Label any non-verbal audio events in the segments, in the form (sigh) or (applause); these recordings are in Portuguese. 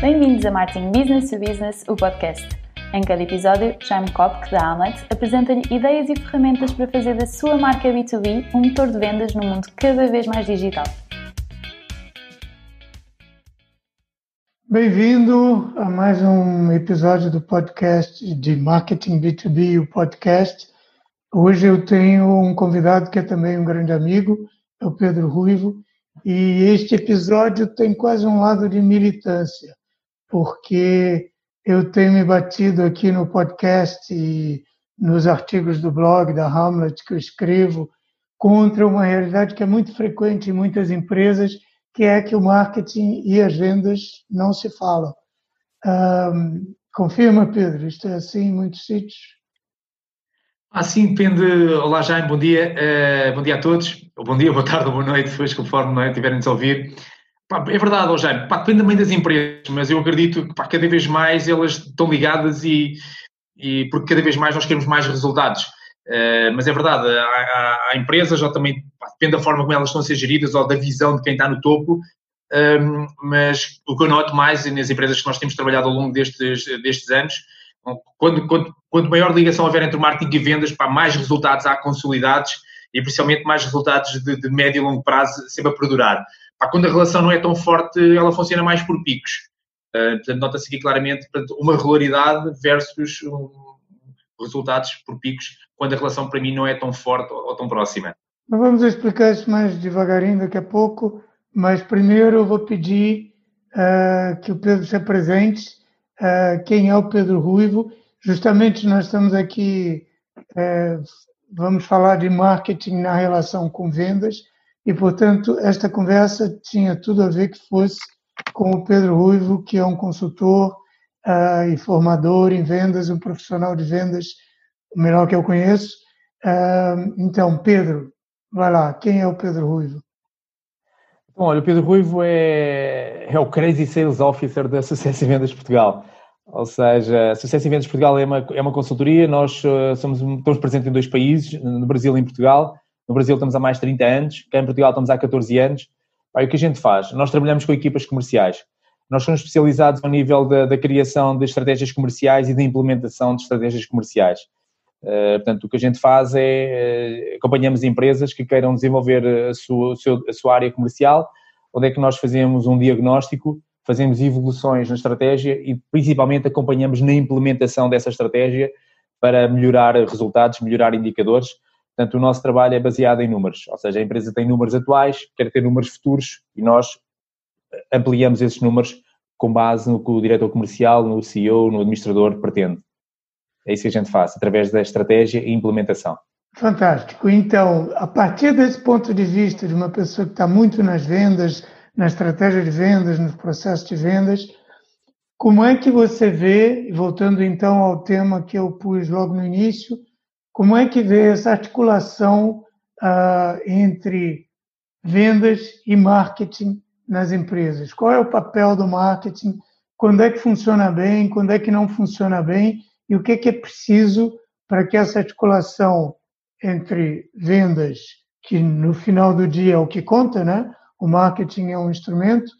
Bem-vindos a Marketing Business to Business, o podcast. Em cada episódio, Jaime Kopk, da Amlet, apresenta-lhe ideias e ferramentas para fazer da sua marca B2B um motor de vendas num mundo cada vez mais digital. Bem-vindo a mais um episódio do podcast de Marketing B2B, o podcast. Hoje eu tenho um convidado que é também um grande amigo, é o Pedro Ruivo, e este episódio tem quase um lado de militância porque eu tenho me batido aqui no podcast e nos artigos do blog da Hamlet que eu escrevo contra uma realidade que é muito frequente em muitas empresas, que é que o marketing e as vendas não se falam. Um, confirma, Pedro, isto é assim em muitos sítios? Assim depende. Olá, Jaime, bom dia. Uh, bom dia a todos. Bom dia, boa tarde ou boa noite, (laughs) depois conforme não é, tiverem de ouvir. É verdade, Jaime, pá, depende também das empresas, mas eu acredito que pá, cada vez mais elas estão ligadas e, e porque cada vez mais nós queremos mais resultados. Uh, mas é verdade, há, há, há, empresas, ou também depende da forma como elas estão a ser geridas ou da visão de quem está no topo, um, ehm, mas o que eu noto mais nas empresas que nós temos trabalhado ao longo destes, destes anos, quando, quando, quanto maior ligação houver entre marketing e vendas, pá, mais resultados há consolidados e principalmente mais resultados de, de médio e longo prazo sempre a perdurar. Pá, quando a relação não é tão forte, ela funciona mais por picos. Uh, portanto, nota-se aqui claramente portanto, uma regularidade versus um, resultados por picos, quando a relação para mim não é tão forte ou, ou tão próxima. Vamos explicar isso mais devagarinho daqui a pouco, mas primeiro eu vou pedir uh, que o Pedro se apresente. Uh, quem é o Pedro Ruivo? Justamente nós estamos aqui, vamos falar de marketing na relação com vendas, e, portanto, esta conversa tinha tudo a ver que fosse com o Pedro Ruivo, que é um consultor uh, e formador em vendas, um profissional de vendas, o melhor que eu conheço. Uh, então, Pedro, vai lá, quem é o Pedro Ruivo? Bom, olha, o Pedro Ruivo é, é o Crazy Sales Officer da Sucesso em Vendas Portugal. Ou seja, Sucesso em Vendas Portugal é uma, é uma consultoria, nós uh, somos, estamos presentes em dois países, no Brasil e em Portugal, no Brasil estamos há mais de 30 anos, cá em Portugal estamos há 14 anos. O que a gente faz? Nós trabalhamos com equipas comerciais. Nós somos especializados ao nível da, da criação de estratégias comerciais e da implementação de estratégias comerciais. Uh, portanto, o que a gente faz é uh, acompanhamos empresas que queiram desenvolver a sua, a sua área comercial, onde é que nós fazemos um diagnóstico, fazemos evoluções na estratégia e principalmente acompanhamos na implementação dessa estratégia para melhorar resultados, melhorar indicadores Portanto, o nosso trabalho é baseado em números, ou seja, a empresa tem números atuais, quer ter números futuros e nós ampliamos esses números com base no que o diretor comercial, no CEO, no administrador pretende. É isso que a gente faz, através da estratégia e implementação. Fantástico. Então, a partir desse ponto de vista de uma pessoa que está muito nas vendas, na estratégia de vendas, nos processos de vendas, como é que você vê, voltando então ao tema que eu pus logo no início, como é que vê essa articulação uh, entre vendas e marketing nas empresas? Qual é o papel do marketing? Quando é que funciona bem? Quando é que não funciona bem? E o que é, que é preciso para que essa articulação entre vendas, que no final do dia é o que conta, né? O marketing é um instrumento.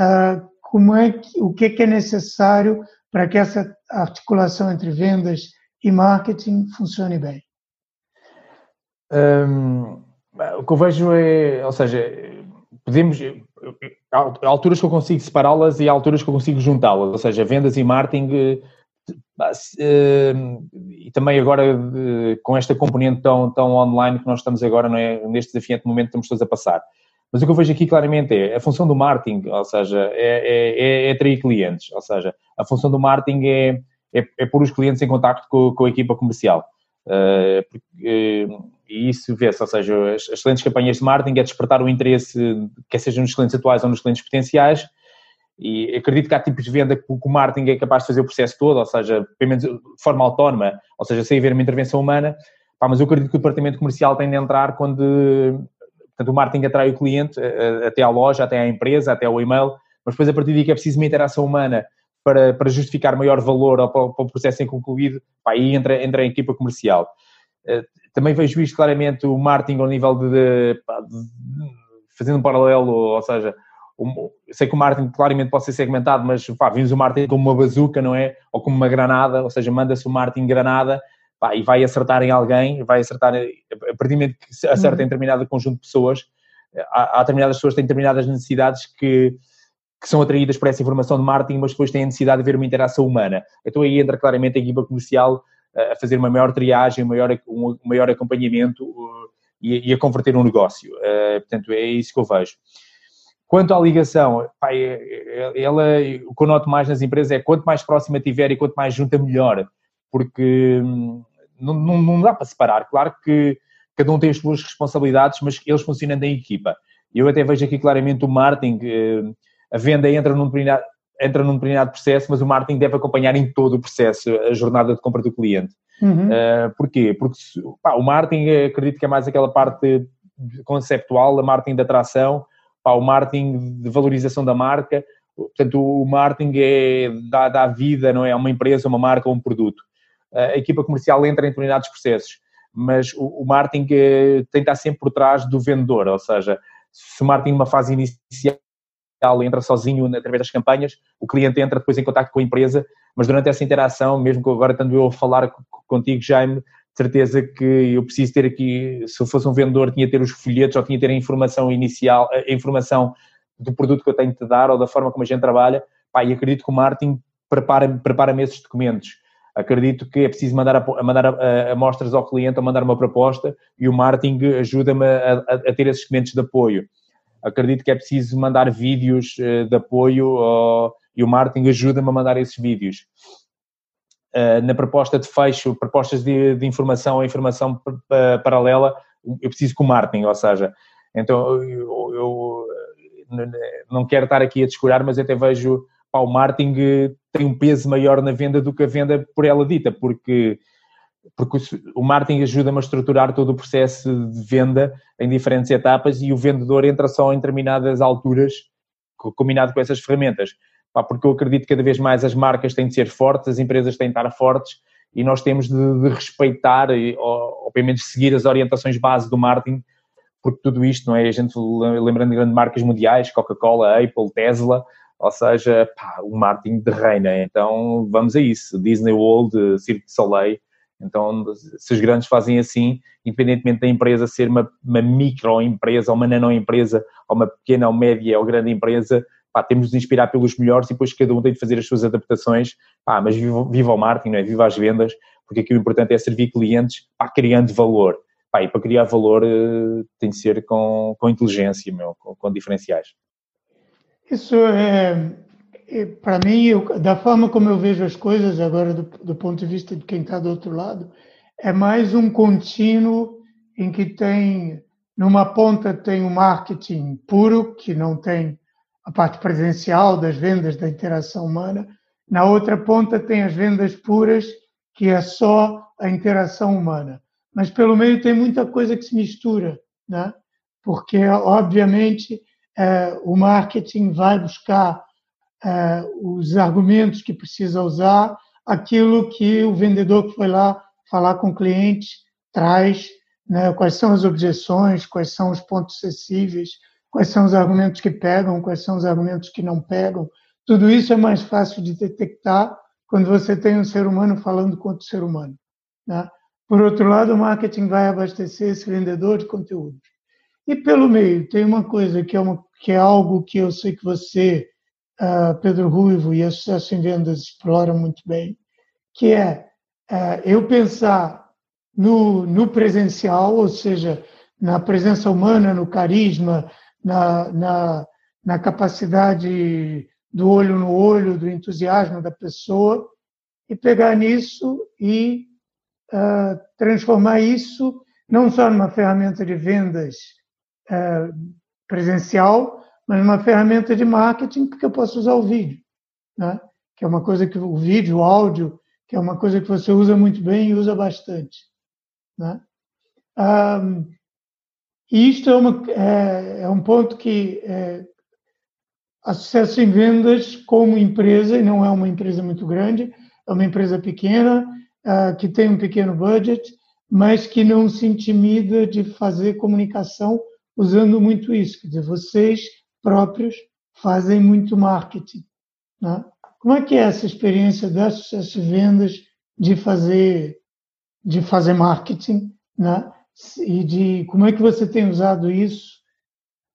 Uh, como é que, o que é, que é necessário para que essa articulação entre vendas e marketing funcione bem? Um, o que eu vejo é, ou seja, podemos, há alturas que eu consigo separá-las e há alturas que eu consigo juntá-las, ou seja, vendas e marketing e também agora com esta componente tão, tão online que nós estamos agora, é? neste desafiante momento que estamos todos a passar. Mas o que eu vejo aqui claramente é a função do marketing, ou seja, é, é, é atrair clientes, ou seja, a função do marketing é, é, é pôr os clientes em contato com, com a equipa comercial. Uh, porque, uh, e isso vê-se, ou seja, as excelentes campanhas de marketing é despertar o interesse, quer seja nos clientes atuais ou nos clientes potenciais, e acredito que há tipos de venda que o marketing é capaz de fazer o processo todo, ou seja, pelo menos de forma autónoma, ou seja, sem haver uma intervenção humana, Pá, mas eu acredito que o departamento comercial tem de entrar quando portanto, o marketing atrai o cliente até à loja, até à empresa, até ao e-mail, mas depois a partir daí que é preciso uma interação humana para, para justificar maior valor ao, para o processo em concluído, pá, aí entra, entra a equipa comercial. Eh, também vejo isto claramente o marketing ao nível de, de, de, fazendo um paralelo, ou seja, sei que o marketing claramente pode ser segmentado, mas pá, vimos o marketing como uma bazuca, não é? Ou como uma granada, ou seja, manda-se o marketing granada pá, e vai acertar em alguém, vai acertar, a partir do momento que acerta em uhum. determinado conjunto de pessoas, há, há determinadas pessoas que têm determinadas necessidades que, que são atraídas por essa informação de marketing, mas depois têm a necessidade de ver uma interação humana. Então aí entra claramente a equipa comercial a fazer uma maior triagem, um maior, um maior acompanhamento e, a converter um negócio. Uh, portanto, é isso que eu vejo. Quanto à ligação, pá, é, é, ela, o que eu noto mais nas empresas é quanto mais próxima tiver e quanto mais junta, melhor. Porque hum, não, não, não dá para separar. Claro que cada um tem as suas responsabilidades, mas eles funcionam em equipa. Eu até vejo aqui claramente o marketing, eh, a venda entra num determinado, entra num determinado processo, mas o marketing deve acompanhar em todo o processo, a jornada de compra do cliente. Uhum. Uh, porquê? Porque pá, o marketing, acredito que é mais aquela parte conceptual, a marketing de atração, pá, o marketing de valorização da marca. Portanto, o marketing é, dá, dá vida, não é? A uma empresa, uma marca, um produto. Uh, a equipa comercial entra em determinados processos, mas o, o marketing uh, tem que estar sempre por trás do vendedor, ou seja, se o marketing numa fase inicial entra sozinho através das campanhas, o cliente entra depois em contato com a empresa, mas durante essa interação, mesmo que agora estando eu a falar contigo, Jaime, certeza que eu preciso ter aqui, se eu fosse um vendedor, tinha de ter os folhetos ou tinha de ter a informação inicial, a informação do produto que eu tenho de te dar ou da forma como a gente trabalha, pá, e acredito que o marketing prepara-me prepara esses documentos. Acredito que é preciso mandar, a, mandar amostras ao cliente, a mandar uma proposta e o marketing ajuda-me a, a, a ter esses documentos de apoio acredito que é preciso mandar vídeos eh, de apoio e o marketing ajuda-me a mandar esses vídeos. Eh, na proposta de fecho, propostas de, de informação ou informação paralela, eu preciso com o marketing, ou seja, então eu, eu não quero estar aqui a descurar, mas até vejo pá, o marketing tem um peso maior na venda do que a venda por ela dita, porque porque o marketing ajuda-me a estruturar todo o processo de venda em diferentes etapas e o vendedor entra só em determinadas alturas, combinado com essas ferramentas. Porque eu acredito que cada vez mais as marcas têm de ser fortes, as empresas têm de estar fortes e nós temos de, de respeitar ou, ou pelo menos seguir as orientações base do marketing, porque tudo isto, não é? A gente lembrando de grandes marcas mundiais, Coca-Cola, Apple, Tesla, ou seja, pá, o marketing de reina. Então vamos a isso. Disney World, Cirque du Soleil, então, se os grandes fazem assim, independentemente da empresa ser uma, uma microempresa, ou uma nanoempresa, ou uma pequena ou média ou grande empresa, pá, temos de nos inspirar pelos melhores e depois cada um tem de fazer as suas adaptações. Pá, mas viva, viva o marketing, não é? viva as vendas, porque aqui o importante é servir clientes pá, criando valor. Pá, e para criar valor uh, tem de ser com, com inteligência, meu, com, com diferenciais. Isso é, para mim, eu, da forma como eu vejo as coisas agora, do, do ponto de vista de quem está do outro lado, é mais um contínuo em que tem, numa ponta tem o marketing puro, que não tem a parte presencial das vendas, da interação humana, na outra ponta tem as vendas puras, que é só a interação humana. Mas pelo meio tem muita coisa que se mistura, né? porque, obviamente, é, o marketing vai buscar uh, os argumentos que precisa usar, aquilo que o vendedor que foi lá falar com o cliente traz, né, quais são as objeções, quais são os pontos sensíveis, quais são os argumentos que pegam, quais são os argumentos que não pegam. Tudo isso é mais fácil de detectar quando você tem um ser humano falando com outro ser humano. Né? Por outro lado, o marketing vai abastecer esse vendedor de conteúdo. E pelo meio, tem uma coisa que é, uma, que é algo que eu sei que você uh, Pedro Ruivo e a Sucesso em Vendas exploram muito bem, que é uh, eu pensar no, no presencial, ou seja, na presença humana, no carisma, na, na, na capacidade do olho no olho, do entusiasmo da pessoa, e pegar nisso e uh, transformar isso não só numa ferramenta de vendas uh, presencial, mas uma ferramenta de marketing porque eu posso usar o vídeo, né? que é uma coisa que o vídeo, o áudio, que é uma coisa que você usa muito bem e usa bastante. Né? Um, e isto é, uma, é, é, um ponto que é, a sucesso em vendas como empresa, e não é uma empresa muito grande, é uma empresa pequena, uh, que tem um pequeno budget, mas que não se intimida de fazer comunicação usando muito isso. Quer dizer, vocês próprios fazem muito marketing. Né? Como é que é essa experiência da sucesso vendas de fazer de fazer marketing, né? E de como é que você tem usado isso?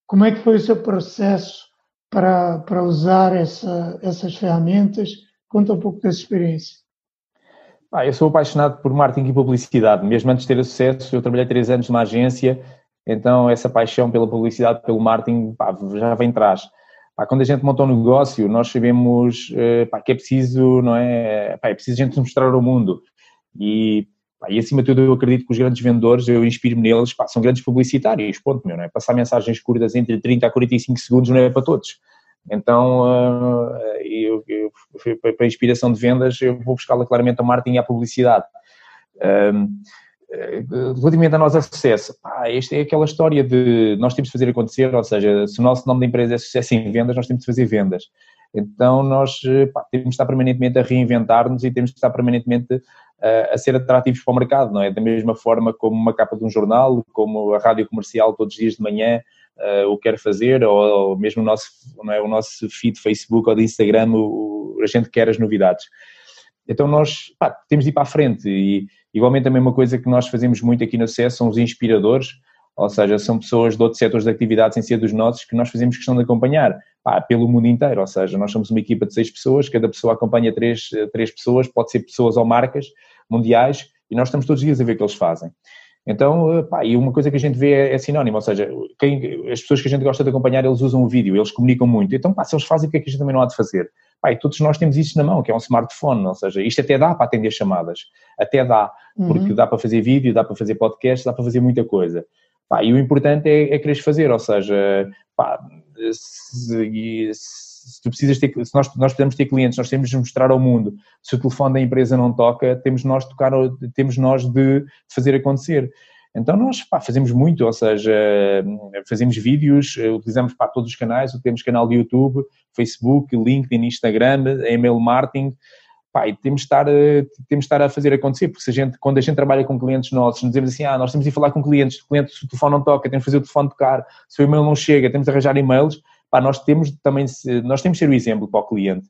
Como é que foi o seu processo para, para usar essa, essas ferramentas? Conta um pouco dessa experiência. Ah, eu sou apaixonado por marketing e publicidade. Mesmo antes de ter sucesso, eu trabalhei três anos numa agência, então essa paixão pela publicidade, pelo marketing, pá, já vem atrás. Quando a gente monta um negócio, nós sabemos eh, pá, que é preciso, não é? É preciso a gente mostrar ao mundo. E, e acima de tudo, eu acredito que os grandes vendedores, eu inspiro-me neles, são grandes publicitários, ponto, meu, não é? Passar mensagens curtas entre 30 a 45 segundos não é para todos. Então, uh, eu, eu, para a inspiração de vendas, eu vou buscá-la claramente a marketing e à publicidade. Um, relativamente a nós a sucesso, pá, esta é aquela história de nós temos de fazer acontecer, ou seja, se o nosso nome da empresa é sucesso em vendas, nós temos de fazer vendas. Então nós pá, temos de estar permanentemente a reinventar-nos e temos de estar permanentemente uh, a ser atrativos para o mercado, não é? Da mesma forma como uma capa de um jornal, como a rádio comercial todos os dias de manhã uh, o quer fazer, ou, ou mesmo o nosso, é? o nosso feed de Facebook ou de Instagram, o, a gente quer as novidades. Então nós pá, temos de ir para a frente e igualmente também uma coisa que nós fazemos muito aqui no CES são os inspiradores, ou seja, são pessoas de outros setores de atividade sem ser dos nossos que nós fazemos questão de acompanhar pá, pelo mundo inteiro, ou seja, nós somos uma equipa de seis pessoas, cada pessoa acompanha três, três pessoas, pode ser pessoas ou marcas mundiais e nós estamos todos os dias a ver o que eles fazem. Então, pá, e uma coisa que a gente vê é, é sinónimo, ou seja, quem, as pessoas que a gente gosta de acompanhar, eles usam o vídeo, eles comunicam muito. Então, pá, se eles fazem, o que é que a gente também não há de fazer? Pá, e todos nós temos isso na mão, que é um smartphone, ou seja, isto até dá para atender chamadas, até dá, porque uhum. dá para fazer vídeo, dá para fazer podcast, dá para fazer muita coisa. Pá, e o importante é, é querer fazer, ou seja, pá, se, se tu precisas ter, se nós, nós podemos ter clientes, nós temos de mostrar ao mundo, se o telefone da empresa não toca, temos nós tocar, temos nós de fazer acontecer. Então nós pá, fazemos muito, ou seja, fazemos vídeos, utilizamos para todos os canais, temos canal de YouTube, Facebook, LinkedIn, Instagram, e-mail marketing, pá, e temos de, estar, temos de estar a fazer acontecer, porque se a gente, quando a gente trabalha com clientes nossos, nos dizemos assim, ah, nós temos de falar com clientes, o cliente, se o telefone não toca, temos de fazer o telefone tocar, se o e-mail não chega, temos de arranjar e-mails, pá, nós temos também, nós temos de ser o exemplo para o cliente.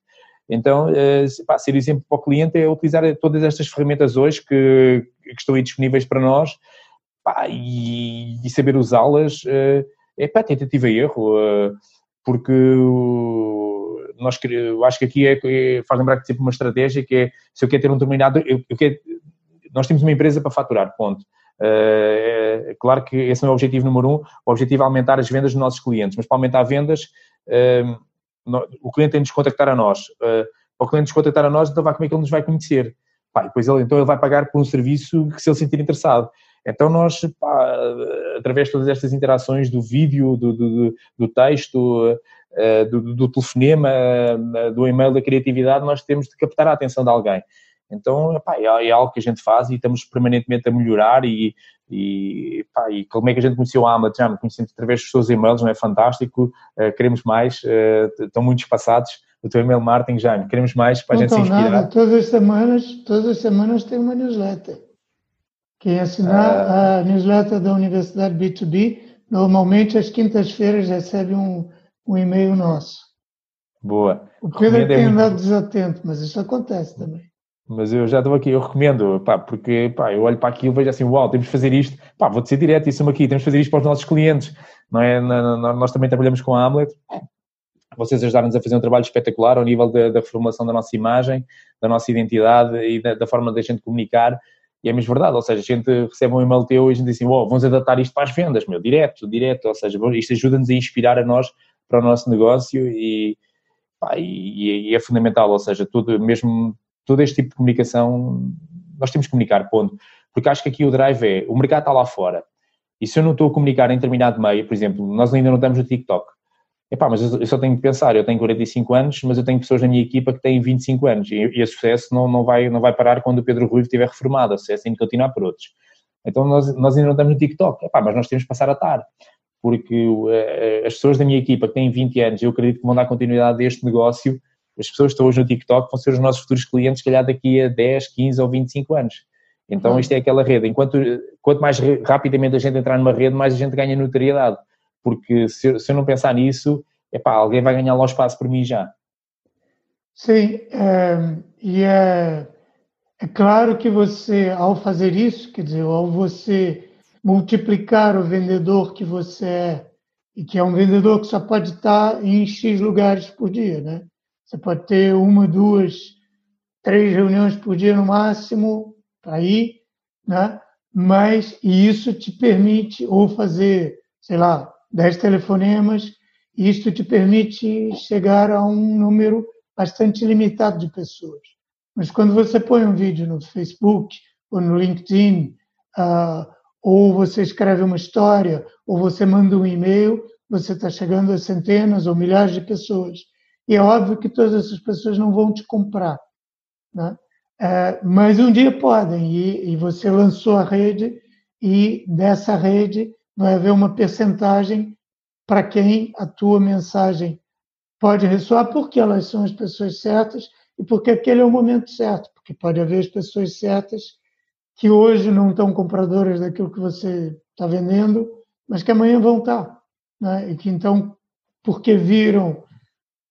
Então, eh, pá, ser exemplo para o cliente é utilizar todas estas ferramentas hoje que, que estão aí disponíveis para nós pá, e, e, saber usá-las eh, é pá, tentativa e erro, eh, porque nós, eu acho que aqui é, é, faz lembrar que sempre uma estratégia que é, se eu quero ter um determinado, eu, eu quero, nós temos uma empresa para faturar, ponto. É, é, claro que esse não é o objetivo número um, o objetivo é aumentar as vendas dos nossos clientes, mas para aumentar vendas, o cliente tem de nos contactar a nós. para o cliente nos contactar a nós, então vai, como é que ele nos vai conhecer? Pá, depois ele, então ele vai pagar por um serviço que se ele sentir interessado. Então nós, pá, através de todas estas interações do vídeo, do, do, do texto, eh, do, do, telefonema, eh, do e-mail, da criatividade, nós temos de captar a atenção de alguém. Então, pá, é, é, algo que a gente faz e estamos permanentemente a melhorar e, e, pá, e como é que a gente conheceu a Amlet? Já conhecemos através dos seus e-mails, não é fantástico? Uh, queremos mais, uh, estão muito espaçados. O teu e-mail marketing, já queremos mais para não a gente se inspirar. Nada. Todas as semanas, todas as semanas tem uma newsletter. Quem assinar uh... a newsletter da Universidade B2B, normalmente às quintas-feiras recebe um, um e-mail nosso. Boa. O Pedro é tem andado desatento, mas isso acontece também. Mas eu já estou aqui, eu recomendo, pá, porque pá, eu olho para aquilo e vejo assim, uau, temos de fazer isto, pá, vou dizer direto, isso aqui, temos de fazer isto para os nossos clientes, não é? Nós também trabalhamos com a Hamlet, vocês ajudaram-nos a fazer um trabalho espetacular ao nível da, da da nossa imagem, da nossa identidade e da, da forma da gente comunicar, e é mesmo verdade, ou seja, a gente recebe um e-mail teu e a gente diz assim, uau, vamos adaptar isto para as vendas, meu, direto, direto, ou seja, isto ajuda-nos a inspirar a nós para o nosso negócio e, pá, e, e é fundamental, ou seja, tudo, mesmo todo este tipo de comunicação, nós temos que comunicar, ponto. Porque acho que aqui o drive é, o mercado está lá fora. E se eu não estou a comunicar em determinado meio, por exemplo, nós ainda não estamos no TikTok. Epá, mas eu só tenho que pensar, eu tenho 45 anos, mas eu tenho pessoas na minha equipa que têm 25 anos e, e a sucesso não, não, vai, não vai parar quando o Pedro Rui estiver reformado, a sucesso tem que continuar por outros. Então nós, nós ainda não estamos no TikTok, Epá, mas nós temos que passar a estar, porque uh, as pessoas da minha equipa que têm 20 anos, eu acredito que vão dar continuidade a este negócio, as pessoas que estão hoje no TikTok vão ser os nossos futuros clientes, se calhar daqui a 10, 15 ou 25 anos. Então, isto é aquela rede. Enquanto, quanto mais rapidamente a gente entrar numa rede, mais a gente ganha notoriedade. Porque se, se eu não pensar nisso, epá, alguém vai ganhar lá o espaço por mim já. Sim, é, e é, é claro que você, ao fazer isso, quer dizer, ao você multiplicar o vendedor que você é, e que é um vendedor que só pode estar em X lugares por dia, né? Você pode ter uma, duas, três reuniões por dia no máximo para ir, né? Mas e isso te permite ou fazer, sei lá, dez telefonemas, isso te permite chegar a um número bastante limitado de pessoas. Mas quando você põe um vídeo no Facebook ou no LinkedIn, uh, ou você escreve uma história, ou você manda um e-mail, você está chegando a centenas ou milhares de pessoas. E é óbvio que todas essas pessoas não vão te comprar. Né? É, mas um dia podem, e, e, você lançou a rede, e dessa rede vai haver uma percentagem para quem a tua mensagem pode ressoar, porque elas são as pessoas certas e porque aquele é o momento certo, porque pode haver as pessoas certas que hoje não estão compradoras daquilo que você está vendendo, mas que amanhã vão estar. Né? E que então, porque viram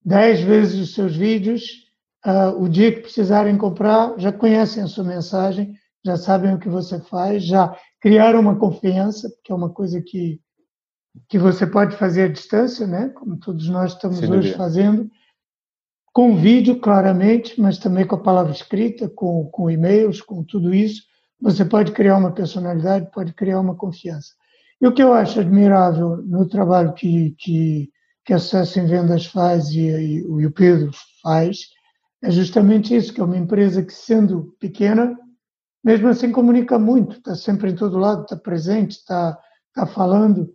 dez vezes os seus vídeos, uh, o dia que precisarem comprar, já conhecem a sua mensagem, já sabem o que você faz, já criaram uma confiança, que é uma coisa que, que você pode fazer à distância, né? como todos nós estamos Sem hoje fazendo, com vídeo, claramente, mas também com a palavra escrita, com, com e-mails, com tudo isso. Você pode criar uma personalidade, pode criar uma confiança. E o que eu acho admirável no trabalho que, que, que a Sucesso em Vendas faz e, e, e o Pedro faz, é justamente isso, que é uma empresa que, sendo pequena, mesmo assim comunica muito, está sempre em todo lado, está presente, está, está falando.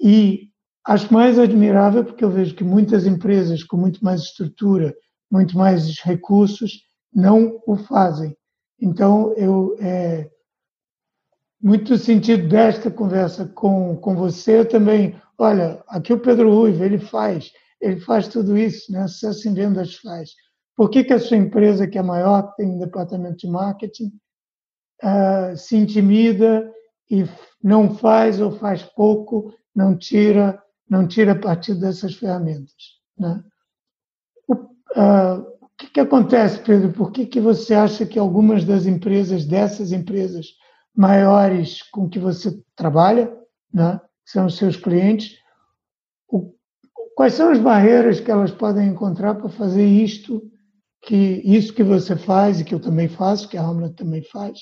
E acho mais admirável porque eu vejo que muitas empresas com muito mais estrutura, muito mais recursos, não o fazem. Então, eu, é, muito sentido desta conversa com, com você, também, olha, aqui o Pedro Ruivo, ele faz, ele faz tudo isso, né? Sucesso em vendas faz. Por que, que a sua empresa, que é maior, tem um departamento de marketing, uh, se intimida e não faz ou faz pouco, não tira, não tira partido dessas ferramentas, né? O, uh, que, que acontece, Pedro? Por que, que você acha que algumas das empresas, dessas empresas maiores com que você trabalha, né, são os seus clientes, o, quais são as barreiras que elas podem encontrar para fazer isto, que isso que você faz e que eu também faço, que a Hamlet também faz?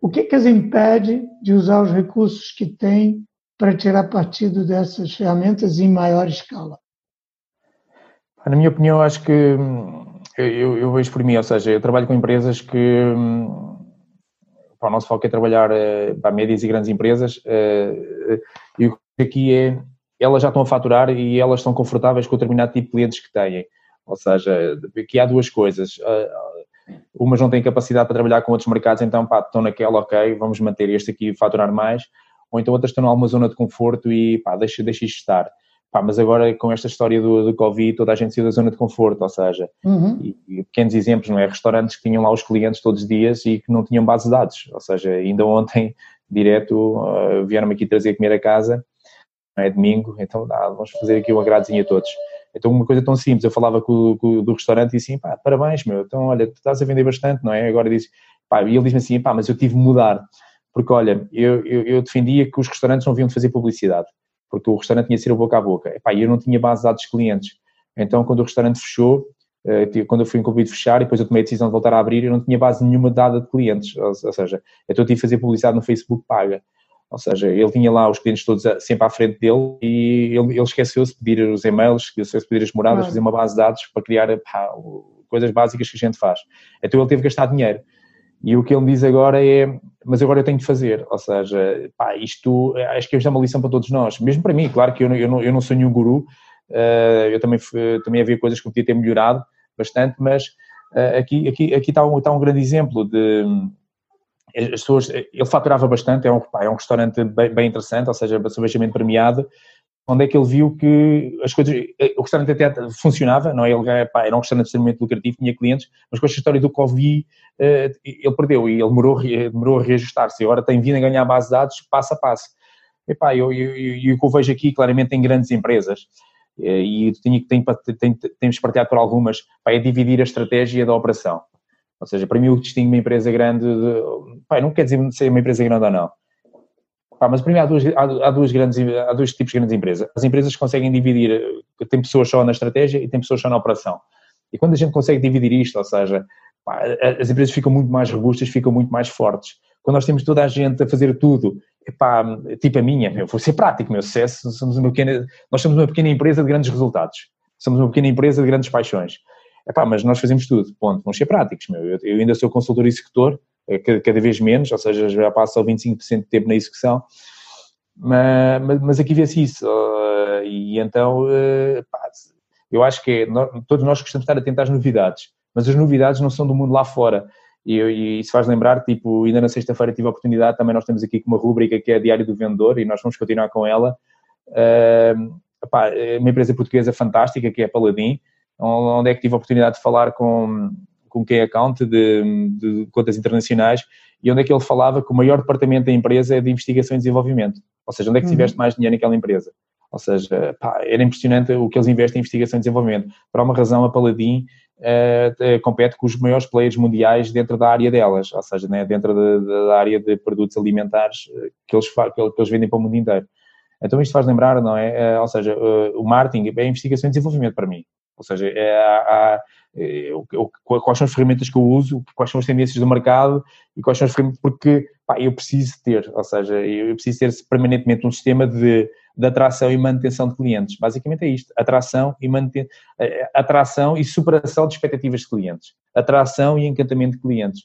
O que, que as impede de usar os recursos que tem para tirar partido dessas ferramentas em maior escala? Na minha opinião, acho que hum, eu, eu, vejo por mim, ou seja, eu trabalho com empresas que hum, o nosso foco é trabalhar uh, para médias e grandes empresas uh, e o que aqui é, elas já estão a faturar e elas estão confortáveis com o determinado tipo de clientes que têm. Ou seja, aqui há duas coisas. Uh, umas não têm capacidade para trabalhar com outros mercados, então pá, estão naquela, ok, vamos manter este aqui e faturar mais. Ou então outras estão numa zona de conforto e pá, deixa, deixa isto estar. Pá, mas agora com esta história do, do Covid, toda a gente saiu da zona de conforto, ou seja, uhum. e, e, pequenos exemplos, não é? Restaurantes que tinham lá os clientes todos os dias e que não tinham base de dados, ou seja, ainda ontem, (laughs) direto, uh, vieram-me aqui trazer comida a casa, é domingo, então ah, vamos fazer aqui um agradozinho a todos. Então uma coisa tão simples, eu falava com, com do restaurante e assim, pá, parabéns meu, então olha, tu estás a vender bastante, não é? Agora diz, pá, e ele diz-me assim, pá, mas eu tive de mudar, porque olha, eu, eu, eu defendia que os restaurantes não vinham de fazer publicidade porque o restaurante tinha de ser o boca a boca. E eu não tinha base de dados de clientes. Então, quando o restaurante fechou, eh, quando eu fui incumbido de fechar e depois eu tomei a decisão de voltar a abrir, eu não tinha base nenhuma de dada de clientes. Ou, seja, então eu tive de fazer publicidade no Facebook paga. Ou seja, ele tinha lá os clientes todos sempre à frente dele e ele, ele esqueceu-se de pedir os e-mails, esqueceu-se de pedir as moradas, fazer uma base de dados para criar pá, coisas básicas que a gente faz. Então ele teve que gastar dinheiro. E o que ele me diz agora é, mas agora eu tenho de fazer, ou seja, pá, isto, acho que isto é uma lição para todos nós, mesmo para mim, claro que eu não, eu não, eu não sou nenhum guru, uh, eu também, também havia coisas que podia ter melhorado bastante, mas uh, aqui, aqui, aqui está, um, está um grande exemplo de, as pessoas, ele faturava bastante, é um, pá, é um restaurante bem, bem interessante, ou seja, cervejamento premiado, onde é que ele viu que as coisas, eh, o restaurante até funcionava, não é? Ele pá, era um restaurante extremamente lucrativo, tinha clientes, mas com esta história do Covid eh, ele perdeu e ele demorou, demorou a reajustar-se. Agora tem vindo a ganhar base de dados passo a passo. E eu, eu, eu, eu vejo aqui claramente em grandes empresas, e tenho, tenho, tenho, temos partilhado por algumas, pá, é dividir a estratégia da operação. Ou seja, para mim o que distingue uma empresa grande, de, pá, não quer dizer ser uma empresa grande ou não, pá, mas mim há, duas, há, grandes, há dois tipos de grandes empresas. As empresas conseguem dividir, tem pessoas só na estratégia e tem pessoas só na operação. E quando a gente consegue dividir isto, ou seja, pá, as empresas ficam muito mais robustas, ficam muito mais fortes. Quando nós temos toda a gente a fazer tudo epá, tipo a minha, meu, vou ser prático, meu sucesso, somos uma pequena, nós somos uma pequena empresa de grandes resultados, somos uma pequena empresa de grandes paixões, epá, mas nós fazemos tudo, ponto, vamos ser práticos, meu, eu, eu ainda sou consultor executor, cada vez menos, ou seja, já passo ao 25% de tempo na execução, mas, mas, aqui vê-se isso, uh, e então, pá, eu acho que é, todos nós gostamos de estar atentos às novidades, mas as novidades não são do mundo lá fora, e, e isso faz lembrar, tipo, ainda na sexta-feira tive a oportunidade, também nós temos aqui uma rúbrica que é Diário do Vendedor e nós vamos continuar com ela. Epá, é uma empresa portuguesa fantástica que é a Paladin, onde é que tive a oportunidade de falar com, com quem account de, de contas internacionais e onde é que ele falava que o maior departamento da empresa é de investigação e desenvolvimento. Ou seja, onde é que se uhum. investe mais dinheiro naquela empresa. Ou seja, pá, era impressionante o que eles investem em investigação e desenvolvimento. Por uma razão, a Paladin uh, compete com os maiores players mundiais dentro da área delas, ou seja, né, dentro de, de, da área de produtos alimentares eh, que eles, que eles vendem para o mundo inteiro. Então isto faz lembrar, não é? Ou seja, o marketing é investigação e desenvolvimento para mim. Ou seja, é, há, quais são as ferramentas que eu uso, quais são as tendências do mercado e quais são as ferramentas, porque pá, eu preciso ter, ou seja, eu preciso ter permanentemente um sistema de de atração e manutenção de clientes. Basicamente é isto: atração e, manten... Eh, atração e superação de expectativas de clientes, atração e encantamento de clientes.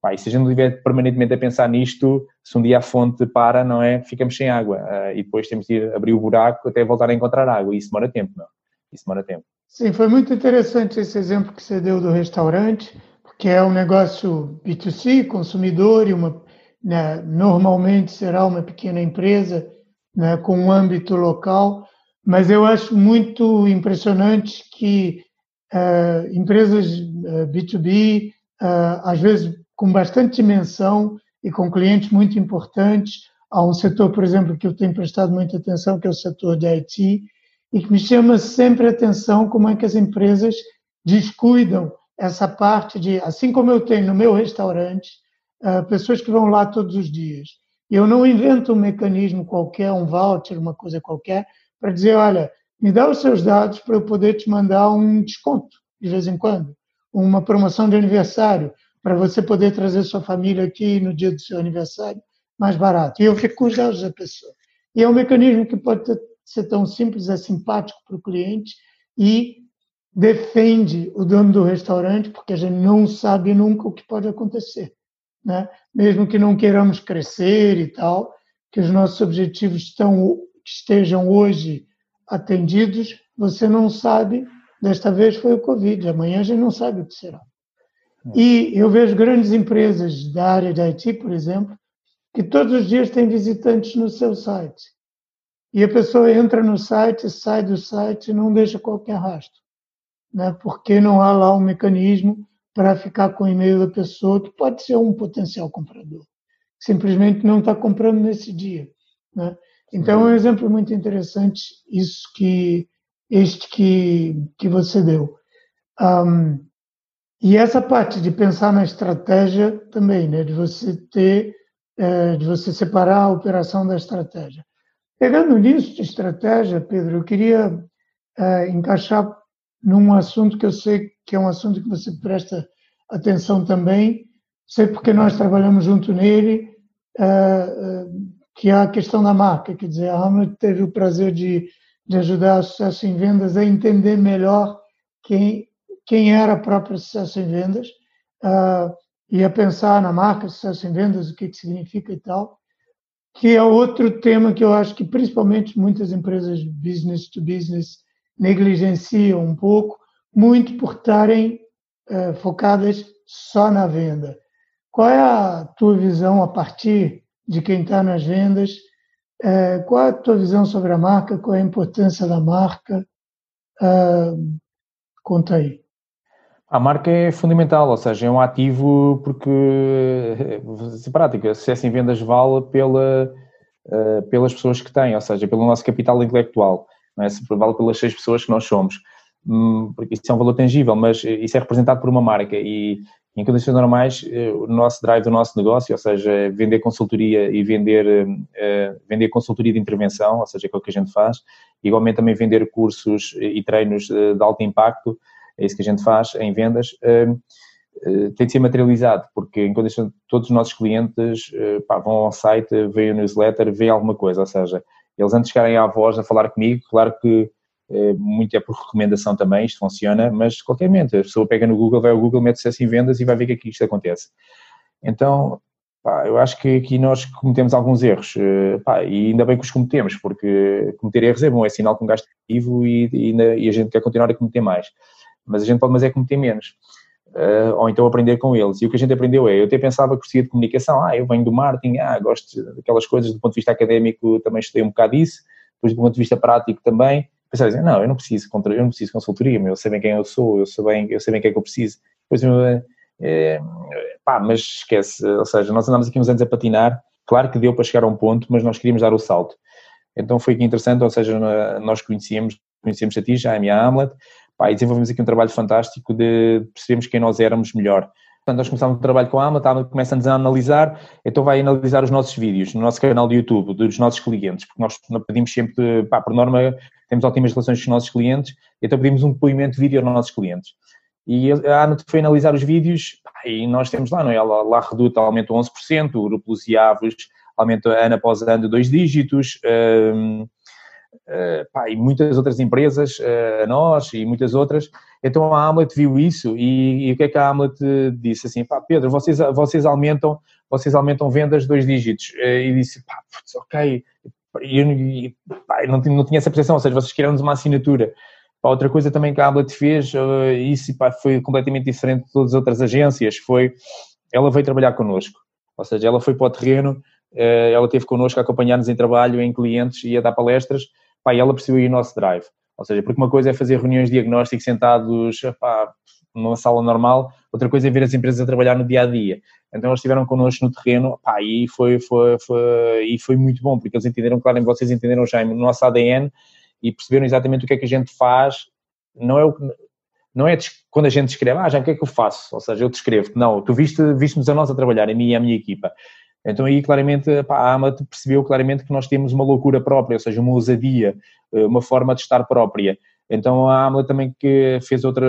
Pá, e se a gente não estiver permanentemente a pensar nisto, se um dia a fonte para, não é? Ficamos sem água uh, e depois temos de ir abrir o buraco até voltar a encontrar água. E isso demora tempo, não? Isso demora tempo. Sim, foi muito interessante esse exemplo que você deu do restaurante, porque é um negócio B2C, consumidor, e uma, né, normalmente será uma pequena empresa né, com um âmbito local, mas eu acho muito impressionante que uh, empresas uh, eh, B2B, uh, eh, às vezes com bastante dimensão e com clientes muito importantes, há um setor, por exemplo, que eu tenho prestado muita atenção, que é o setor de IT, e que me chama sempre a atenção como é que as empresas descuidam essa parte de, assim como eu tenho no meu restaurante, pessoas que vão lá todos os dias, eu não invento um mecanismo qualquer, um voucher, uma coisa qualquer, para dizer, olha, me dá os seus dados para eu poder te mandar um desconto de vez em quando, uma promoção de aniversário, para você poder trazer sua família aqui no dia do seu aniversário mais barato. E eu fico com os dados da pessoa. E é um mecanismo que pode ser tão simples, é simpático para o cliente e defende o dono do restaurante, porque a gente não sabe nunca o que pode acontecer né? mesmo que não queiramos crescer e tal, que os nossos objetivos estão, estejam hoje atendidos, você não sabe, desta vez foi o Covid, amanhã a gente não sabe o que será. É. E eu vejo grandes empresas da área de IT, por exemplo, que todos os dias têm visitantes no seu site. E a pessoa entra no site, sai do site e não deixa qualquer rastro, né? porque não há lá um mecanismo para ficar com o e-mail da pessoa, que pode ser um potencial comprador, simplesmente não está comprando nesse dia. Né? Então, é um exemplo muito interessante isso que este que, que você deu. Um, e essa parte de pensar na estratégia também, né? de você ter, é, de você separar a operação da estratégia. Pegando nisso de estratégia, Pedro, eu queria é, encaixar num assunto que eu sei que é um assunto que você presta atenção também, sei porque nós trabalhamos junto nele, uh, uh, que é a questão da marca. Quer dizer, a Hamlet teve o prazer de, de ajudar o sucesso em vendas a entender melhor quem, quem era próprio sucesso em vendas uh, e a pensar na marca sucesso em vendas, o que, que significa e tal que é outro tema que eu acho que principalmente muitas empresas business to business negligenciam um pouco, muito por estarem é, focadas só na venda. Qual é a tua visão a partir de quem está nas vendas? É, qual é a tua visão sobre a marca? Qual é a importância da marca? É, conta aí. A marca é fundamental, ou seja, é um ativo porque, é prática, sucesso em vendas vale pela, pelas pessoas que têm, ou seja, pelo nosso capital intelectual. não é? Se vale pelas seis pessoas que nós somos. Hum, porque isso é um valor tangível, mas isso é representado por uma marca e em condições normais, eh, o nosso drive do nosso negócio, ou seja, vender consultoria e vender, uh, vender consultoria de intervenção, ou seja, aquilo que a gente faz, igualmente também vender cursos e treinos de alto impacto, é isso que a gente faz em vendas, uh, uh, tem de ser materializado, porque condições todos os nossos clientes pá, vão ao site, veem o newsletter, veem alguma coisa, ou seja, eles antes chegarem à voz a falar comigo, claro que eh, muito é por recomendação também, isto funciona, mas qualquer mente, a pessoa pega no Google, vai ao Google, mete sucesso em vendas e vai ver que aqui isto acontece. Então, pá, eu acho que aqui nós cometemos alguns erros, eh, pá, e ainda bem que os cometemos, porque cometer erros é bom, é sinal que um gasto ativo e, e, e, a gente quer continuar a cometer mais. Mas a gente pode, mas é cometer menos. Uh, ou então aprender com eles. E o que a gente aprendeu é, eu até pensava que gostaria de comunicação, ah, eu venho do marketing, ah, gosto daquelas coisas, do ponto de vista académico também estudei um bocado disso, depois do ponto de vista prático também, pensar assim, não, eu não preciso, eu não preciso consultoria, eu sei bem quem eu sou, eu sei bem, eu sei bem o que é que eu preciso. Depois, é, pá, mas esquece, ou seja, nós andámos aqui uns anos a patinar, claro que deu para chegar a um ponto, mas nós queríamos dar o salto. Então foi aqui interessante, ou seja, nós conhecíamos, conhecíamos a ti, e a Hamlet, pá, e desenvolvemos aqui um trabalho fantástico de percebermos quem nós éramos melhor. Portanto, nós começámos o trabalho com a Alma, a começa-nos a analisar, então vai analisar os nossos vídeos no nosso canal de YouTube, dos nossos clientes, porque nós pedimos sempre, pá, por norma, temos ótimas relações com os nossos clientes, então pedimos um depoimento de vídeo aos nossos clientes. E a Ana foi analisar os vídeos pá, e nós temos lá, não é? Ela lá reduta, aumenta 11%, o grupo Luciavos aumenta ano após ano dois dígitos, um, Uh, pá, e muitas outras empresas, uh, nós e muitas outras. Então a Hamlet viu isso e, e o que é que a Hamlet disse? Assim, pá, Pedro, vocês, vocês, aumentam, vocês aumentam vendas dois dígitos. Uh, e disse, pá, putz, ok. E eu, e, pá, eu não, não tinha essa percepção, ou seja, vocês queriam-nos uma assinatura. Pá, outra coisa também que a Hamlet fez, isso pá, foi completamente diferente de todas as outras agências, foi, ela veio trabalhar connosco. Ou seja, ela foi para o terreno, ela esteve connosco a acompanhar-nos em trabalho, em clientes e a dar palestras, pá, ela percebeu o nosso drive. Ou seja, porque uma coisa é fazer reuniões de diagnóstico sentados pá, numa sala normal, outra coisa é ver as empresas a trabalhar no dia a dia. Então eles estiveram connosco no terreno pá, e, foi, foi, foi, e foi muito bom, porque eles entenderam, claro, vocês entenderam já no nosso ADN e perceberam exatamente o que é que a gente faz. Não é o não é quando a gente escreve, ah, já o que é que eu faço? Ou seja, eu te escrevo. Não, tu viste, viste-nos a nós a trabalhar, a mim e a minha equipa. Então aí claramente pá, a AMA percebeu claramente que nós temos uma loucura própria, ou seja, uma ousadia, eh, uma forma de estar própria. Então a AMA também que fez outra,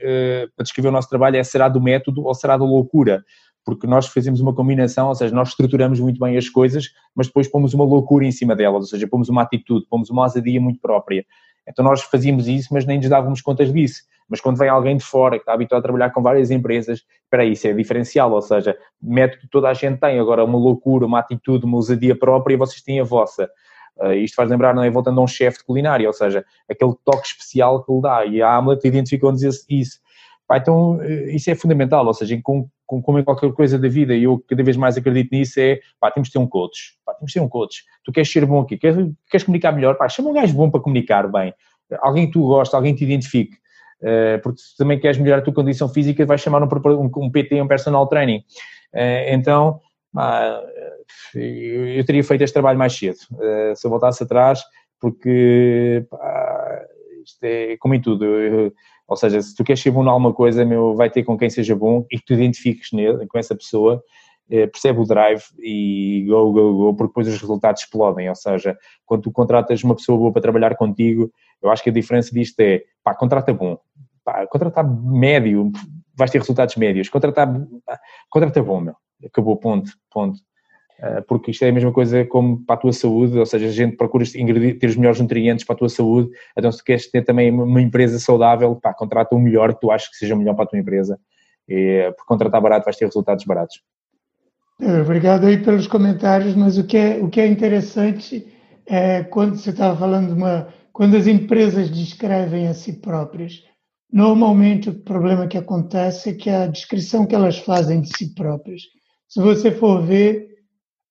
eh, para descrever o nosso trabalho, é será do método ou será da loucura? Porque nós fazemos uma combinação, ou seja, nós estruturamos muito bem as coisas, mas depois pomos uma loucura em cima delas, ou seja, pomos uma atitude, pomos uma ousadia muito própria. Então nós fazíamos isso, mas nem nos dávamos contas disso. Mas quando vem alguém de fora que está habituado a trabalhar com várias empresas, aí, isso é diferencial, ou seja, método toda a gente tem, agora uma loucura, uma atitude, uma ousadia própria, vocês têm a vossa. Uh, isto faz lembrar, não é? Voltando a um chefe de culinária, ou seja, aquele toque especial que ele dá, e a Hamlet identificou-nos isso. Pá, então, eh, isso é fundamental, ou seja, com, com, como em qualquer coisa da vida, e eu cada vez mais acredito nisso, é, pá, temos de ter um coach, pá, temos de ter um coach. Tu queres ser bom aqui, queres, queres comunicar melhor, pá, chama um gajo bom para comunicar bem. Alguém que tu gostas, alguém que te identifique. Uh, porque se também queres melhorar a tua condição física, vais chamar um, um, um PT, um personal training. Uh, então, eu, eu, teria feito este trabalho mais cedo, uh, se eu voltasse atrás, porque pá, isto é como em tudo. Eu, ou seja, se tu queres ser bom em alguma coisa, meu, vai ter com quem seja bom e que tu identifiques nele, com essa pessoa, percebe o drive e go, go, go, porque depois os resultados explodem. Ou seja, quando tu contratas uma pessoa boa para trabalhar contigo, eu acho que a diferença disto é, pá, contrata bom, pá, contratar médio, vais ter resultados médios, contratar, pá, contrata bom, meu, acabou, ponto, ponto. Uh, porque isto é a mesma coisa como para a tua saúde, ou seja, a gente procura ter os melhores nutrientes para a tua saúde, então se queres ter também uma empresa saudável, pá, contrata o melhor que tu achas que seja melhor para a tua empresa, e, por contratar barato vais ter resultados baratos. É, obrigado aí pelos comentários, mas o que é, o que é interessante é quando você estava falando de uma quando as empresas descrevem a si próprias, normalmente o problema que acontece é que a descrição que elas fazem de si próprias, se você for ver,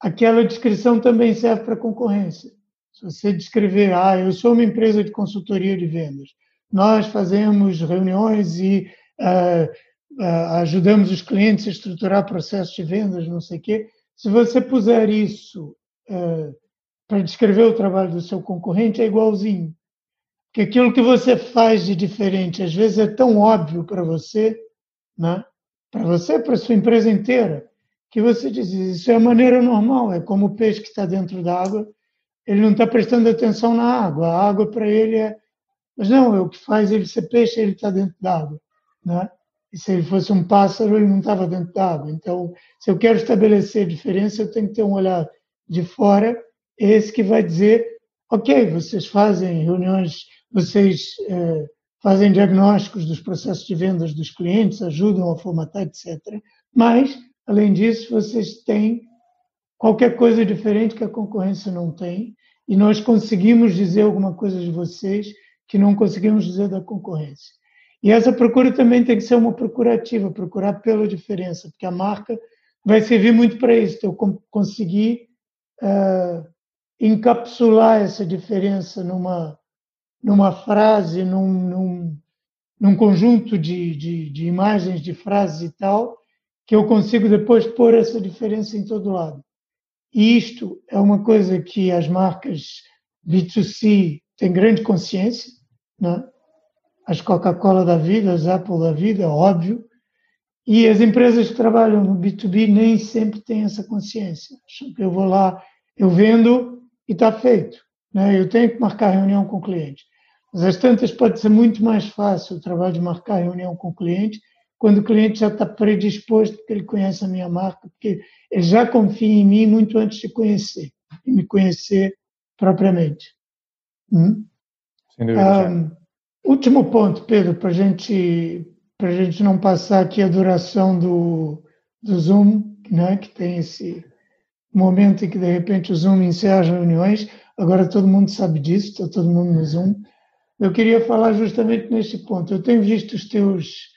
aquela descrição também serve para concorrência. Se você descrever, ah, eu sou uma empresa de consultoria de vendas, nós fazemos reuniões e uh, uh, ajudamos os clientes a estruturar processos de vendas, não sei o quê. Se você puser isso uh, para descrever o trabalho do seu concorrente é igualzinho. que aquilo que você faz de diferente às vezes é tão óbvio para você, né? para você, para a sua empresa inteira, que você diz, isso é a maneira normal, é como o peixe que está dentro da água, ele não está prestando atenção na água, a água para ele é... Mas não, é o que faz ele ser peixe, ele está dentro da água. Né? E se ele fosse um pássaro, ele não estava dentro da água. Então, se eu quero estabelecer diferença, eu tenho que ter um olhar de fora, esse que vai dizer, ok, vocês fazem reuniões, vocês eh, fazem diagnósticos dos processos de vendas dos clientes, ajudam a formatar, etc. Mas Além disso, vocês têm qualquer coisa diferente que a concorrência não tem, e nós conseguimos dizer alguma coisa de vocês que não conseguimos dizer da concorrência. E essa procura também tem que ser uma procura ativa, procurar pela diferença, porque a marca vai servir muito para isso, então conseguir uh, encapsular essa diferença numa, numa frase, num, num, num conjunto de, de, de imagens, de frases e tal, que eu consigo depois pôr essa diferença em todo lado. E isto é uma coisa que as marcas B2C têm grande consciência, né? as Coca-Cola da vida, as Apple da vida, óbvio, e as empresas que trabalham no B2B nem sempre têm essa consciência. Acham que eu vou lá, eu vendo e está feito. Né? Eu tenho que marcar reunião com o cliente. Mas às tantas pode ser muito mais fácil o trabalho de marcar reunião com o cliente quando o cliente já está predisposto, porque ele conhece a minha marca, porque ele já confia em mim muito antes de conhecer, e me conhecer propriamente. Hum? Sem dúvida. Ah, último ponto, Pedro, para gente, a gente não passar aqui a duração do, do Zoom, né, que tem esse momento em que de repente o Zoom encerra as reuniões, agora todo mundo sabe disso, está todo mundo no Zoom. Eu queria falar justamente nesse ponto. Eu tenho visto os teus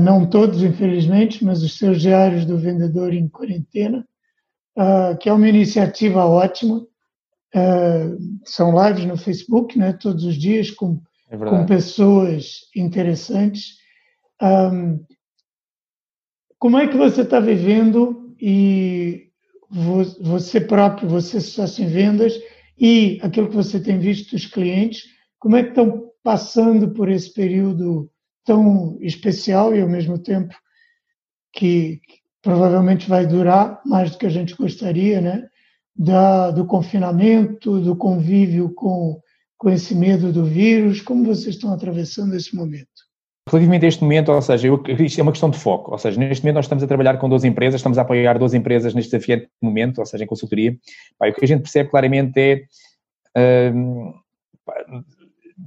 não todos, infelizmente, mas os seus diários do vendedor em quarentena, eh, que é uma iniciativa ótima. Eh, são lives no Facebook, né, todos os dias, com, é com pessoas interessantes. Como é que você está vivendo e você próprio, você sócio em vendas e aquilo que você tem visto dos clientes, como é que estão passando por esse período tão especial e ao mesmo tempo que, provavelmente vai durar mais do que a gente gostaria, né? Da, do confinamento, do convívio com, com esse medo do vírus, como vocês estão atravessando esse momento? Relativamente a este momento, ou seja, eu, isto é uma questão de foco, ou seja, neste momento nós estamos a trabalhar com 12 empresas, estamos a apoiar 12 empresas neste desafiante momento, ou seja, em consultoria. O que a gente percebe claramente é, hum,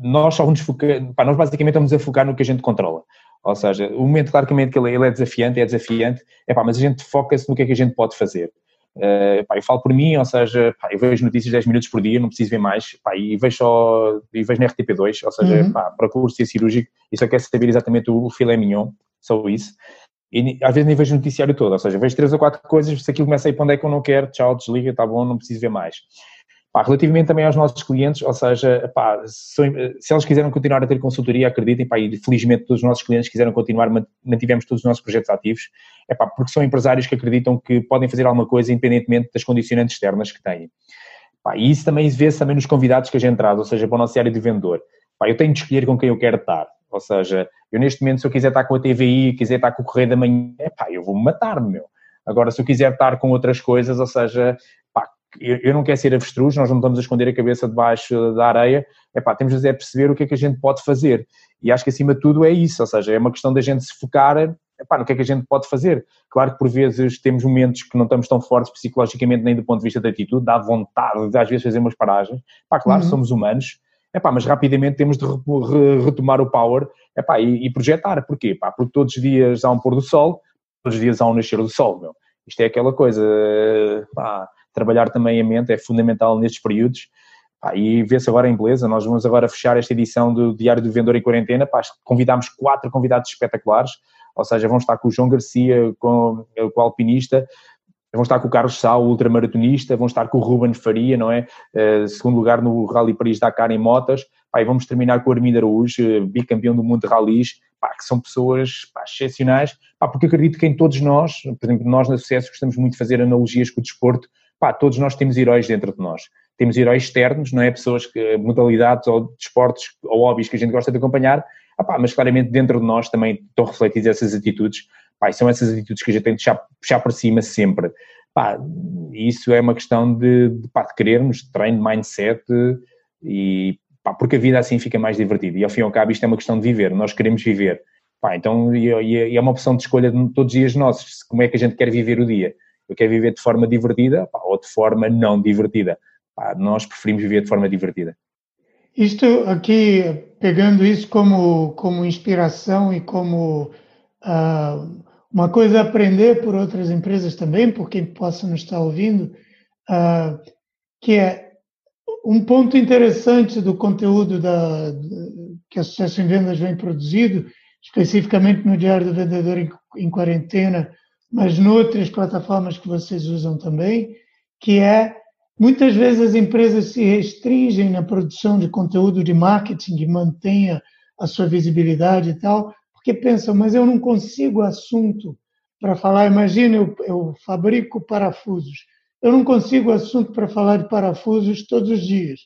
nós só nos focamos, nós basicamente estamos a focar no que a gente controla. Ou seja, o momento claramente que ele, ele é desafiante, é desafiante, é pá, mas a gente foca-se no que é que a gente pode fazer. Uh, pá, eu falo por mim, ou seja, pá, eu vejo notícias 10 minutos por dia, não preciso ver mais, pá, e vejo só, e vejo na RTP2, ou seja, uhum. pá, procuro ser cirúrgico e só quero saber exatamente o, o filé mignon, só isso. E às vezes nem vejo o noticiário todo, ou seja, vejo três ou quatro coisas, se aquilo começa a ir para onde é que eu não quero, tchau, desliga, está bom, não preciso ver mais. Pá, relativamente também aos nossos clientes, ou seja, pá, se, se, eles quiserem continuar a ter consultoria, acreditem, pá, e felizmente todos os nossos clientes quiseram continuar, mantivemos todos os nossos projetos ativos, é pá, porque são empresários que acreditam que podem fazer alguma coisa independentemente das condicionantes externas que têm. Pá, e isso também vê-se também nos convidados que a gente traz, ou seja, para o nosso área de vendedor. Pá, eu tenho de escolher com quem eu quero estar. Ou seja, eu neste momento, se eu quiser estar com a TVI, quiser estar com o Correio da Manhã, pá, eu vou-me matar, meu. Agora, se eu quiser estar com outras coisas, ou seja, eu, eu não quero ser avestruz, nós não estamos a esconder a cabeça debaixo da areia, epá, temos de perceber o que é que a gente pode fazer. E acho que acima de tudo é isso, ou seja, é uma questão da gente se focar epá, no que é que a gente pode fazer. Claro que por vezes temos momentos que não estamos tão fortes psicologicamente nem do ponto de vista da atitude, dá vontade de às vezes fazer umas paragens, epá, claro, uhum. somos humanos, epá, mas rapidamente temos de retomar o power epá, e, e projetar. Porquê? Epá, porque todos os dias há um pôr do sol, todos os dias há um nascer do sol, meu. Isto é aquela coisa, pá, trabalhar também a mente é fundamental nestes períodos. Pá, e vê-se agora em beleza, nós vamos agora fechar esta edição do Diário do Vendedor em Quarentena, pá, convidámos quatro convidados espetaculares, ou seja, vão estar com o João Garcia, com, com o alpinista, vão estar com o Carlos Sá, o ultramaratonista, vão estar com o Ruben Faria, não é? Uh, segundo lugar no Rally Paris-Dakar em motas, pá, e vamos terminar com o Armindo Araújo, bicampeão do mundo de rallies, pá, que são pessoas pá, excepcionais, pá, porque acredito que em todos nós, por exemplo, nós na Sucesso gostamos muito de fazer analogias com o desporto, pá, todos nós temos heróis dentro de nós. temos heróis externos, não é? Pessoas que, modalidades ou desportos ou hobbies que a gente gosta de acompanhar, ah, mas claramente dentro de nós também estão refletidas essas atitudes, pá, são essas atitudes que a gente tem de puxar, puxar para cima sempre. Pá, isso é uma questão de, de, pá, de querermos, de treino, de mindset e pá, porque a vida assim fica mais divertida e ao fim e ao cabo isto é uma questão de viver, nós queremos viver. Pá, então, e, e é uma opção de escolha de todos os dias nossos, como é que a gente quer viver o dia. Eu quero viver de forma divertida pá, ou de forma não divertida. Pá, nós preferimos viver de forma divertida. Isto aqui, pegando isso como, como inspiração e como uh, uma coisa a aprender por outras empresas também, por quem possa nos estar ouvindo, uh, que é um ponto interessante do conteúdo da, que a Sucesso em Vendas vem produzido, especificamente no Diário do Vendedor em, em Quarentena, mas noutras plataformas que vocês usam também, que é muitas vezes as empresas se restringem na produção de conteúdo de marketing mantenha a sua visibilidade e tal, porque pensam, mas eu não consigo assunto para falar. Imagina, eu, eu fabrico parafusos. Eu não consigo assunto para falar de parafusos todos os dias.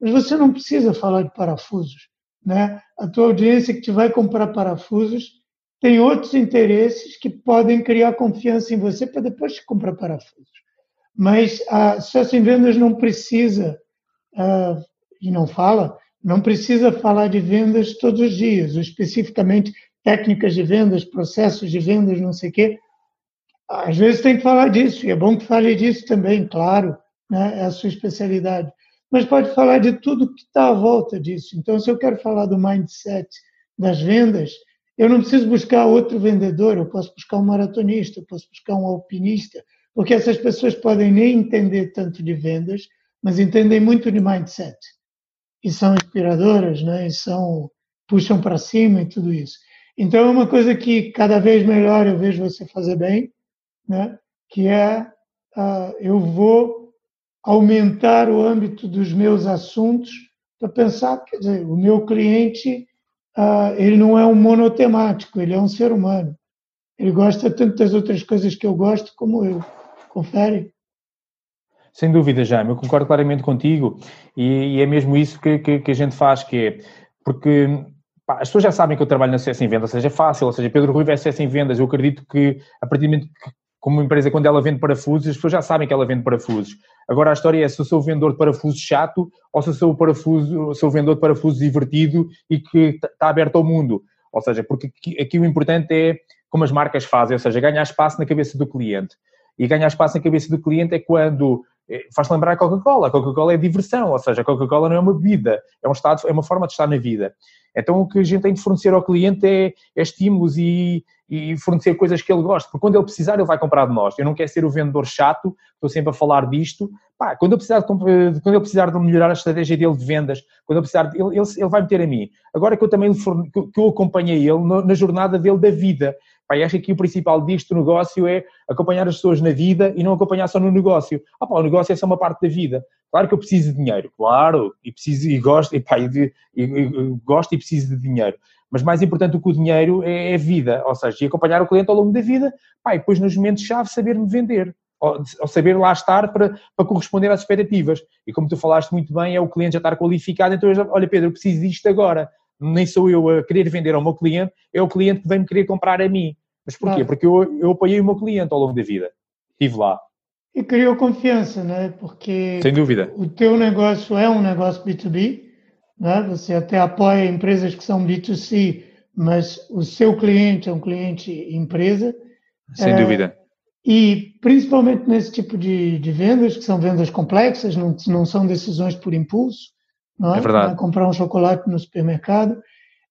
Mas você não precisa falar de parafusos. Né? A tua audiência que te vai comprar parafusos tem outros interesses que podem criar confiança em você para depois comprar parafusos. Mas a sucesso em vendas não precisa, uh, e não fala, não precisa falar de vendas todos os dias, ou especificamente técnicas de vendas, processos de vendas, não sei o quê. Às vezes tem que falar disso, e é bom que fale disso também, claro, né? é a sua especialidade. Mas pode falar de tudo que está à volta disso. Então, se eu quero falar do mindset das vendas, eu não preciso buscar outro vendedor, eu posso buscar um maratonista, eu posso buscar um alpinista, porque essas pessoas podem nem entender tanto de vendas, mas entendem muito de mindset. E são inspiradoras, né? e são, puxam para cima e tudo isso. Então, é uma coisa que cada vez melhor eu vejo você fazer bem, né? que é uh, eu vou aumentar o âmbito dos meus assuntos para pensar, quer dizer, o meu cliente ah, ele não é um monotemático, ele é um ser humano. Ele gosta tanto das outras coisas que eu gosto como eu. Confere? Sem dúvida, Jaime, eu concordo claramente contigo e, e é mesmo isso que, que, que, a gente faz, que é, porque pá, as pessoas já sabem que eu trabalho na CS em vendas, seja, é fácil, ou seja, Pedro Rui é CS em vendas, eu acredito que a partir do momento como empresa, quando ela vende parafusos, as pessoas já sabem que ela vende parafusos. Agora a história é se eu sou vendedor de parafusos chato ou se eu sou, parafuso, sou vendedor de parafusos divertido e que está aberto ao mundo. Ou seja, porque aqui, aqui, o importante é como as marcas fazem, ou seja, ganhar espaço na cabeça do cliente. E ganhar espaço na cabeça do cliente é quando faz lembrar a Coca-Cola. A Coca-Cola é diversão, ou seja, a Coca-Cola não é uma bebida, é um estado, é uma forma de estar na vida. Então o que a gente tem de fornecer ao cliente é, é estímulos e, e fornecer coisas que ele gosta, porque quando ele precisar, ele vai comprar de nós. Eu não quero ser o vendedor chato, estou sempre a falar disto. Pá, quando, eu precisar de, quando ele precisar de melhorar a estratégia dele de vendas, quando eu precisar de, ele, ele, ele vai meter a mim. Agora que eu também que eu acompanhei ele na jornada dele da vida. Pá, e acho que o principal disto negócio é acompanhar as pessoas na vida e não acompanhar só no negócio. Ah, pá, o negócio é só uma parte da vida. Claro que eu preciso de dinheiro, claro, e preciso e gosto, e, pá, e, e, e, gosto e preciso de dinheiro mas mais importante do que o dinheiro é é vida, ou seja, e acompanhar o cliente ao longo da vida, pá, e depois nos momentos-chave saber-me vender, ou, ou, saber lá estar para, para corresponder às expectativas. E como tu falaste muito bem, é o cliente já estar qualificado, então, eu, olha Pedro, eu preciso disto agora. Nem sou eu a querer vender ao meu cliente, é o cliente que vem-me querer comprar a mim. Mas porquê? Porque eu, eu apoiei o meu cliente ao longo da vida. Estive lá. E criou confiança, né? Porque Sem dúvida. o teu negócio é um negócio B2B, né? Você até apoia empresas que são B2C, mas o seu cliente é um cliente empresa. Sem é, dúvida. E principalmente nesse tipo de, de, vendas, que são vendas complexas, não, não são decisões por impulso, não é? é verdade. comprar um chocolate no supermercado.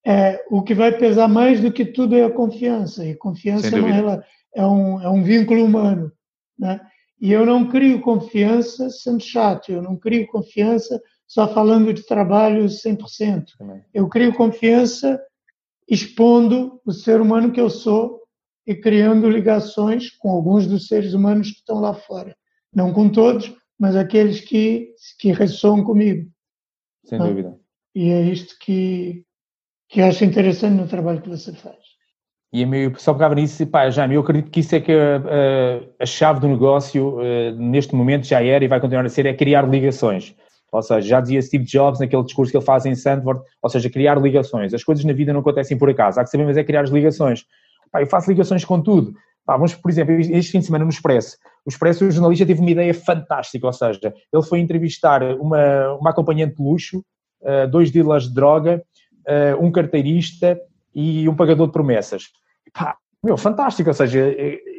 É, o que vai pesar mais do que tudo é a confiança. E confiança é, uma, é, um, é um vínculo humano. Né? E eu não crio confiança sendo chato, eu não crio confiança só falando de trabalho 100%. Eu crio confiança expondo o ser humano que eu sou e criando ligações com alguns dos seres humanos que estão lá fora. Não com todos, mas aqueles que, que ressoam comigo. Sem dúvida. E é isto que, que acho interessante no trabalho que você faz. E o pessoal pegava nisso pá, já eu acredito que isso é que a, a, a chave do negócio neste momento já era e vai continuar a ser, é criar ligações. Ou seja, já dizia Steve Jobs naquele discurso que ele faz em Stanford, ou seja, criar ligações. As coisas na vida não acontecem por acaso, há que saber, mas é criar as ligações. Pá, eu faço ligações com tudo. Pá, vamos, por exemplo, este fim de semana no Expresso, o Expresso, o jornalista teve uma ideia fantástica, ou seja, ele foi entrevistar uma, uma acompanhante de luxo, uh, dois dealers de droga, uh, um carteirista e um pagador de promessas. Pá, meu, fantástico, ou seja,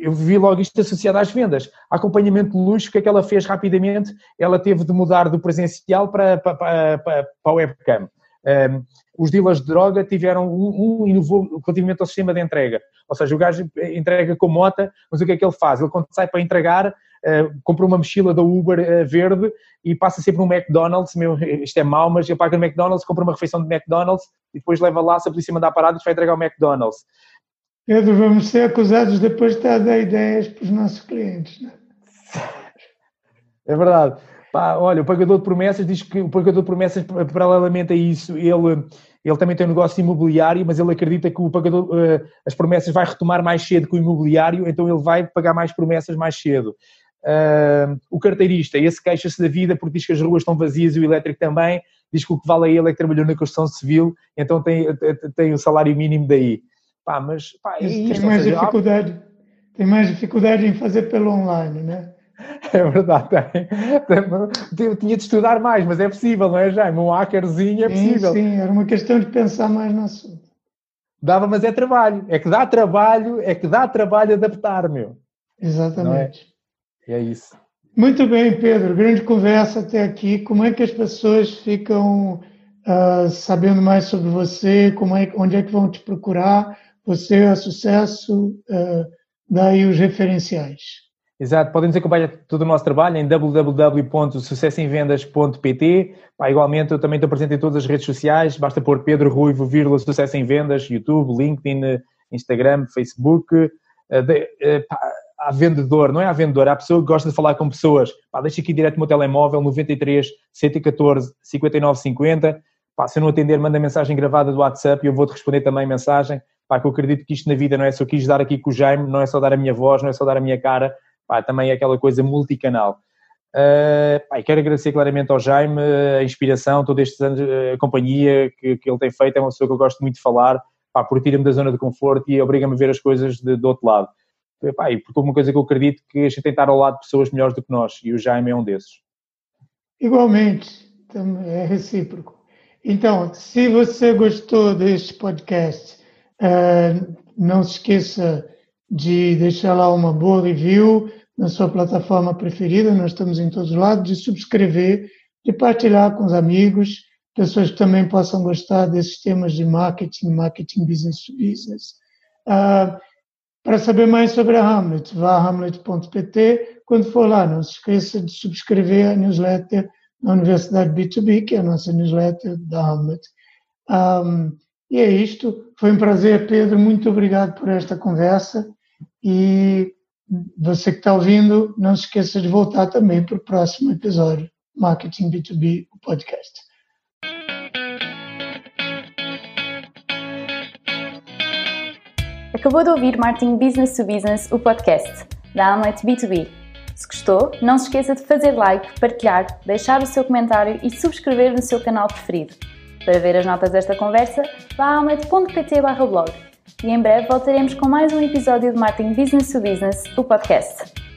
eu vi logo isto associado às vendas. Acompanhamento de luxo, o que é que ela fez rapidamente? Ela teve de mudar do presencial para, para, para, para a webcam. Um, os dealers de droga tiveram um, um inovou relativamente ao sistema de entrega. Ou seja, o gajo entrega com mota, mas o que é que ele faz? Ele quando sai para entregar, uh, compra uma mochila da Uber uh, verde e passa sempre no McDonald's, meu, isto é mau, mas ele paga no McDonald's, compra uma refeição de McDonald's e depois leva lá, se a polícia mandar parada, vai entregar ao McDonald's. Pedro, vamos ser acusados depois de estar a dar ideias para os nossos clientes. Não? É? (laughs) é verdade. Pá, olha, o pagador de promessas diz que o pagador de promessas, paralelamente a isso, ele, ele também tem um negócio imobiliário, mas ele acredita que o pagador, uh, as promessas vai retomar mais cedo que o imobiliário, então ele vai pagar mais promessas mais cedo. Uh, o carteirista, esse queixa-se da vida porque diz que as ruas estão vazias e o elétrico também, diz que o que vale a ele é que trabalhou na construção civil, então tem, tem o salário mínimo daí. Pá, mas pá, tem mais dificuldade, tem mais dificuldade em fazer pelo online, né? (laughs) É verdade, tem. Eu tinha de estudar mais, mas é possível, não é, Jaime? Um hackerzinho é possível. Sim, sim, era uma questão de pensar mais no assunto. Dava, mas é trabalho. É que dá trabalho, é que dá trabalho adaptar, meu. Exatamente. É? é? isso. Muito bem, Pedro. Grande conversa até aqui. Como é que as pessoas ficam uh, sabendo mais sobre você? Como é, onde é que vão te procurar? você é sucesso, uh, daí os referenciais. Exato, podem nos acompanhar todo o nosso trabalho em www.sucessemvendas.pt. Pá, igualmente, eu também estou presente em todas as redes sociais, basta pôr Pedro Ruivo, vírgula, Sucesso em Vendas, YouTube, LinkedIn, Instagram, Facebook. Uh, pá, há vendedor, não é há vendedor, há pessoa que gosta de falar com pessoas. Pá, deixa aqui direto o meu telemóvel, 93 114 59 50. Pá, se eu não atender, manda mensagem gravada do WhatsApp e eu vou-te responder também mensagem pá, que eu acredito que isto na vida não é só quis dar aqui com o Jaime, não é só dar a minha voz, não é só dar a minha cara, pá, também é aquela coisa multicanal. Uh, pá, quero agradecer claramente ao Jaime a inspiração, todos estes anos, a companhia que, que ele tem feito, é uma pessoa que eu gosto muito de falar, pá, porque tira-me da zona de conforto e obriga-me a ver as coisas de, do outro lado. Pá, e porque uma coisa que eu acredito que a gente tem que estar ao lado de pessoas melhores do que nós, e o Jaime é um desses. Igualmente, é recíproco. Então, se você gostou deste podcast, Uh, não se esqueça de deixar lá uma boa review na sua plataforma preferida, nós estamos em todos os lados, de subscrever, de partilhar com os amigos, pessoas que também possam gostar desses temas de marketing, marketing business to business. Uh, para saber mais sobre a Hamlet, vá a hamlet.pt. Quando for lá, não se esqueça de subscrever a newsletter da Universidade B2B, que é a nossa newsletter da Hamlet. Um, e é isto. Foi um prazer, Pedro. Muito obrigado por esta conversa. E você que está ouvindo, não se esqueça de voltar também para o próximo episódio Marketing B2B, o podcast. Acabou de ouvir Marketing Business to Business, o podcast da Amlet B2B. Se gostou, não se esqueça de fazer like, partilhar, deixar o seu comentário e subscrever no seu canal preferido. Para ver as notas desta conversa, vá a almet.pt blog. E em breve voltaremos com mais um episódio de Marketing Business to Business, o podcast.